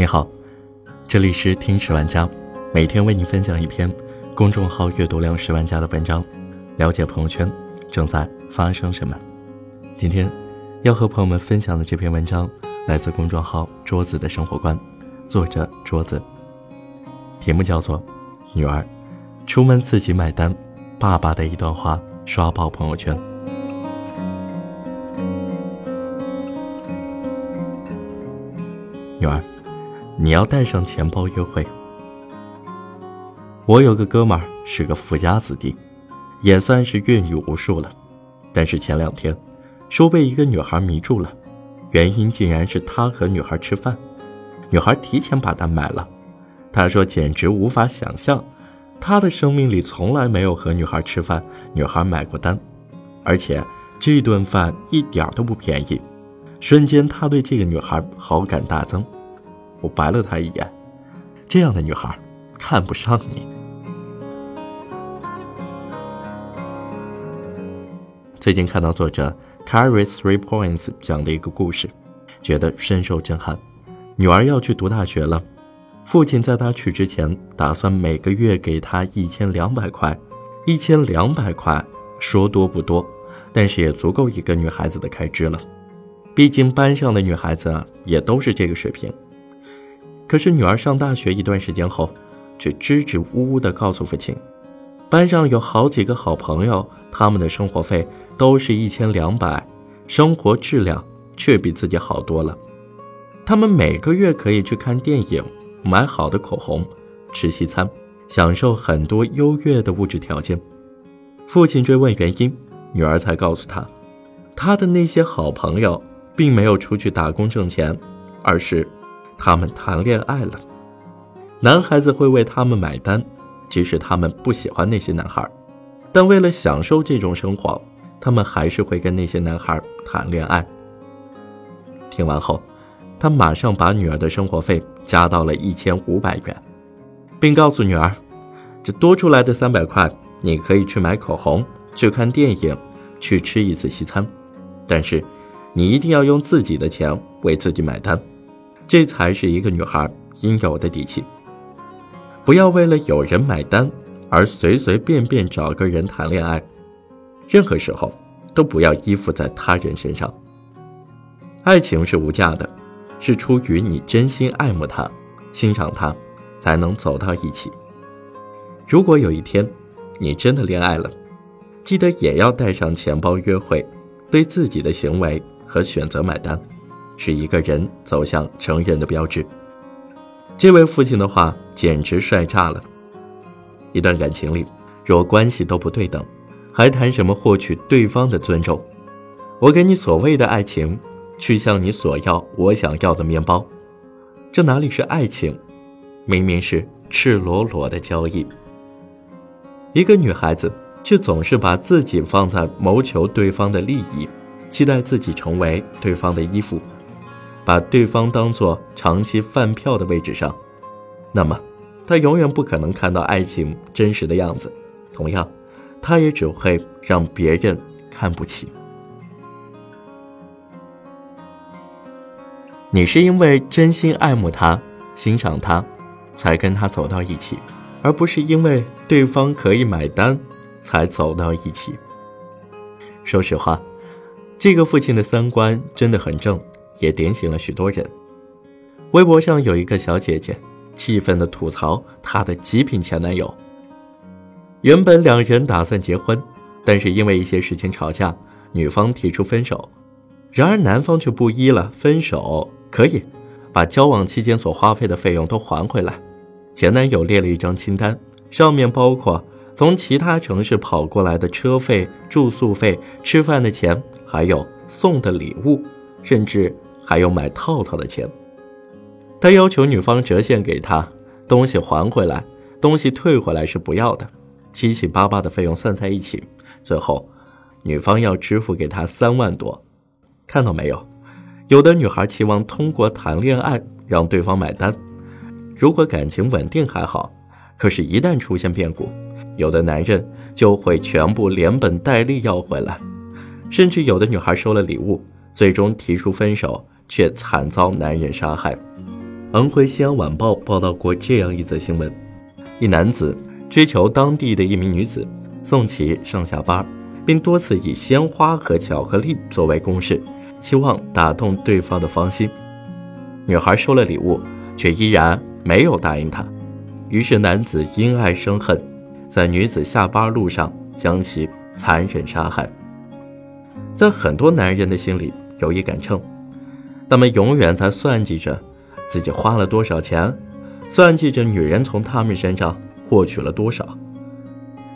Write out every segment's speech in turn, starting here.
你好，这里是听十万加，每天为你分享一篇公众号阅读量十万加的文章，了解朋友圈正在发生什么。今天要和朋友们分享的这篇文章来自公众号桌子的生活观，作者桌子，题目叫做《女儿出门自己买单》，爸爸的一段话刷爆朋友圈。女儿。你要带上钱包约会。我有个哥们儿是个富家子弟，也算是阅女无数了，但是前两天说被一个女孩迷住了，原因竟然是他和女孩吃饭，女孩提前把单买了。他说简直无法想象，他的生命里从来没有和女孩吃饭，女孩买过单，而且这顿饭一点都不便宜。瞬间，他对这个女孩好感大增。我白了他一眼，这样的女孩看不上你。最近看到作者 Carry Three Points 讲的一个故事，觉得深受震撼。女儿要去读大学了，父亲在她去之前打算每个月给她一千两百块。一千两百块说多不多，但是也足够一个女孩子的开支了。毕竟班上的女孩子，也都是这个水平。可是女儿上大学一段时间后，却支支吾吾地告诉父亲，班上有好几个好朋友，他们的生活费都是一千两百，生活质量却比自己好多了。他们每个月可以去看电影，买好的口红，吃西餐，享受很多优越的物质条件。父亲追问原因，女儿才告诉他，他的那些好朋友并没有出去打工挣钱，而是。他们谈恋爱了，男孩子会为他们买单，即使他们不喜欢那些男孩，但为了享受这种生活，他们还是会跟那些男孩谈恋爱。听完后，他马上把女儿的生活费加到了一千五百元，并告诉女儿，这多出来的三百块，你可以去买口红，去看电影，去吃一次西餐，但是，你一定要用自己的钱为自己买单。这才是一个女孩应有的底气。不要为了有人买单而随随便便找个人谈恋爱，任何时候都不要依附在他人身上。爱情是无价的，是出于你真心爱慕他、欣赏他，才能走到一起。如果有一天你真的恋爱了，记得也要带上钱包约会，对自己的行为和选择买单。是一个人走向成人的标志。这位父亲的话简直帅炸了。一段感情里，若关系都不对等，还谈什么获取对方的尊重？我给你所谓的爱情，去向你索要我想要的面包，这哪里是爱情？明明是赤裸裸的交易。一个女孩子却总是把自己放在谋求对方的利益，期待自己成为对方的依附。把对方当做长期饭票的位置上，那么他永远不可能看到爱情真实的样子。同样，他也只会让别人看不起。你是因为真心爱慕他、欣赏他，才跟他走到一起，而不是因为对方可以买单才走到一起。说实话，这个父亲的三观真的很正。也点醒了许多人。微博上有一个小姐姐，气愤地吐槽她的极品前男友。原本两人打算结婚，但是因为一些事情吵架，女方提出分手。然而男方却不依了，分手可以，把交往期间所花费的费用都还回来。前男友列了一张清单，上面包括从其他城市跑过来的车费、住宿费、吃饭的钱，还有送的礼物，甚至。还有买套套的钱，他要求女方折现给他，东西还回来，东西退回来是不要的，七七八八的费用算在一起，最后，女方要支付给他三万多。看到没有？有的女孩期望通过谈恋爱让对方买单，如果感情稳定还好，可是，一旦出现变故，有的男人就会全部连本带利要回来，甚至有的女孩收了礼物，最终提出分手。却惨遭男人杀害。安徽西安晚报报道过这样一则新闻：一男子追求当地的一名女子，送其上下班，并多次以鲜花和巧克力作为攻势，希望打动对方的芳心。女孩收了礼物，却依然没有答应他。于是男子因爱生恨，在女子下班路上将其残忍杀害。在很多男人的心里有一杆秤，他们永远在算计着。自己花了多少钱，算计着女人从他们身上获取了多少。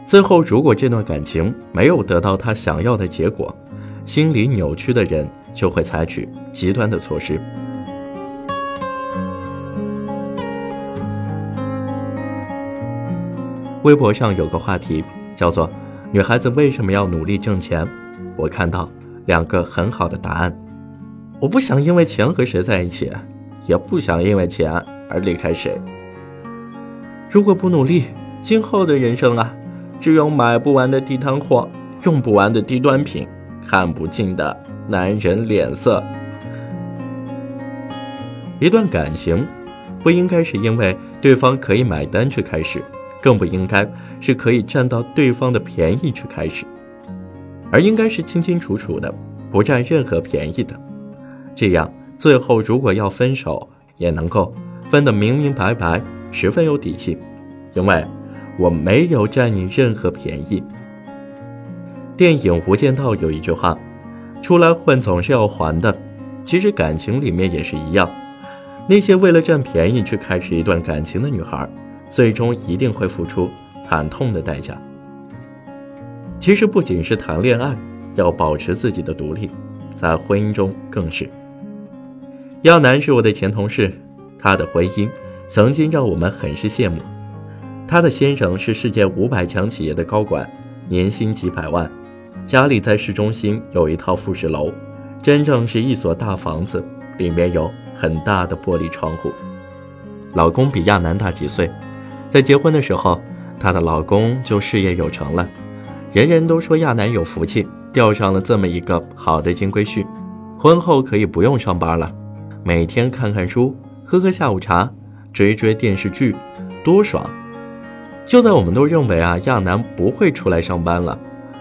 最后，如果这段感情没有得到他想要的结果，心理扭曲的人就会采取极端的措施。微博上有个话题叫做“女孩子为什么要努力挣钱”，我看到两个很好的答案。我不想因为钱和谁在一起。也不想因为钱而离开谁。如果不努力，今后的人生啊，只有买不完的地摊货，用不完的低端品，看不尽的男人脸色。一段感情，不应该是因为对方可以买单去开始，更不应该是可以占到对方的便宜去开始，而应该是清清楚楚的，不占任何便宜的，这样。最后，如果要分手，也能够分得明明白白，十分有底气，因为我没有占你任何便宜。电影《无间道》有一句话：“出来混总是要还的。”其实感情里面也是一样，那些为了占便宜去开始一段感情的女孩，最终一定会付出惨痛的代价。其实不仅是谈恋爱，要保持自己的独立，在婚姻中更是。亚楠是我的前同事，他的婚姻曾经让我们很是羡慕。他的先生是世界五百强企业的高管，年薪几百万，家里在市中心有一套复式楼，真正是一所大房子，里面有很大的玻璃窗户。老公比亚楠大几岁，在结婚的时候，她的老公就事业有成了，人人都说亚楠有福气，钓上了这么一个好的金龟婿，婚后可以不用上班了。每天看看书，喝喝下午茶，追追电视剧，多爽！就在我们都认为啊亚楠不会出来上班了，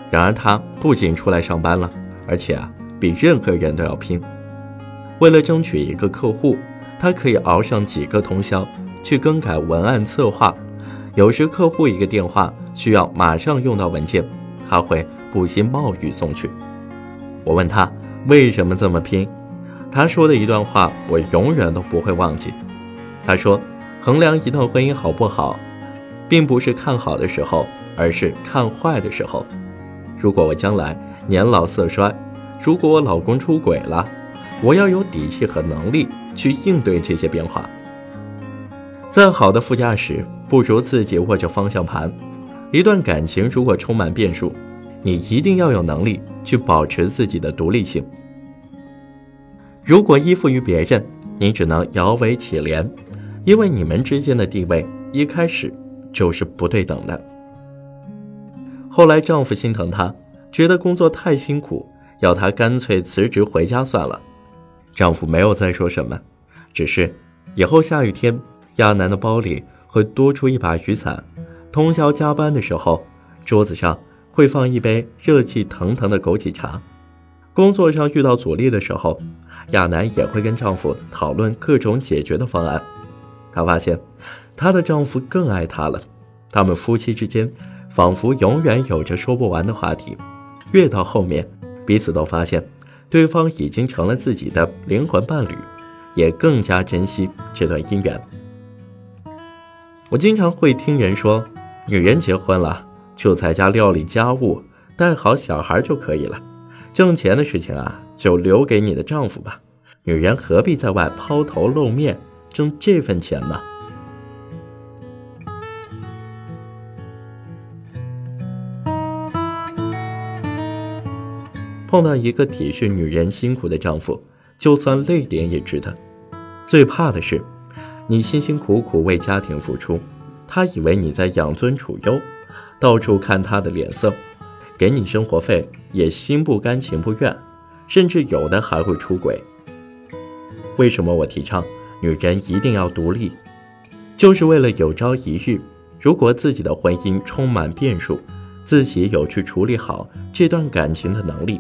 然而他不仅出来上班了，而且啊比任何人都要拼。为了争取一个客户，他可以熬上几个通宵去更改文案策划。有时客户一个电话需要马上用到文件，他会不惜冒雨送去。我问他为什么这么拼？他说的一段话，我永远都不会忘记。他说：“衡量一段婚姻好不好，并不是看好的时候，而是看坏的时候。如果我将来年老色衰，如果我老公出轨了，我要有底气和能力去应对这些变化。再好的副驾驶，不如自己握着方向盘。一段感情如果充满变数，你一定要有能力去保持自己的独立性。”如果依附于别人，你只能摇尾乞怜，因为你们之间的地位一开始就是不对等的。后来丈夫心疼她，觉得工作太辛苦，要她干脆辞职回家算了。丈夫没有再说什么，只是以后下雨天，亚楠的包里会多出一把雨伞，通宵加班的时候，桌子上会放一杯热气腾腾的枸杞茶。工作上遇到阻力的时候。亚楠也会跟丈夫讨论各种解决的方案。她发现，她的丈夫更爱她了。他们夫妻之间仿佛永远有着说不完的话题。越到后面，彼此都发现对方已经成了自己的灵魂伴侣，也更加珍惜这段姻缘。我经常会听人说，女人结婚了就在家料理家务，带好小孩就可以了，挣钱的事情啊。就留给你的丈夫吧，女人何必在外抛头露面挣这份钱呢？碰到一个体恤女人辛苦的丈夫，就算累点也值得。最怕的是，你辛辛苦苦为家庭付出，他以为你在养尊处优，到处看他的脸色，给你生活费也心不甘情不愿。甚至有的还会出轨。为什么我提倡女人一定要独立，就是为了有朝一日，如果自己的婚姻充满变数，自己有去处理好这段感情的能力。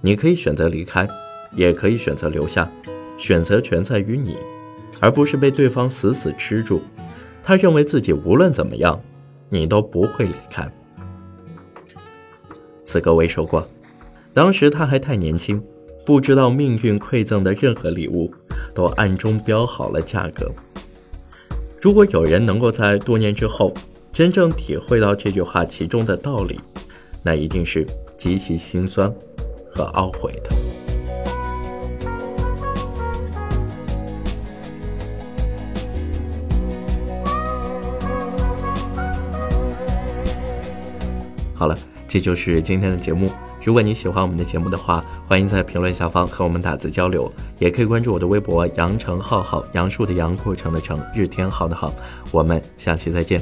你可以选择离开，也可以选择留下，选择权在于你，而不是被对方死死吃住。他认为自己无论怎么样，你都不会离开。此歌我说过，当时他还太年轻，不知道命运馈赠的任何礼物都暗中标好了价格。如果有人能够在多年之后真正体会到这句话其中的道理，那一定是极其心酸和懊悔的。好了。这就是今天的节目。如果你喜欢我们的节目的话，欢迎在评论下方和我们打字交流，也可以关注我的微博“杨成浩浩”，杨树的杨，过程的程，日天浩的浩。我们下期再见。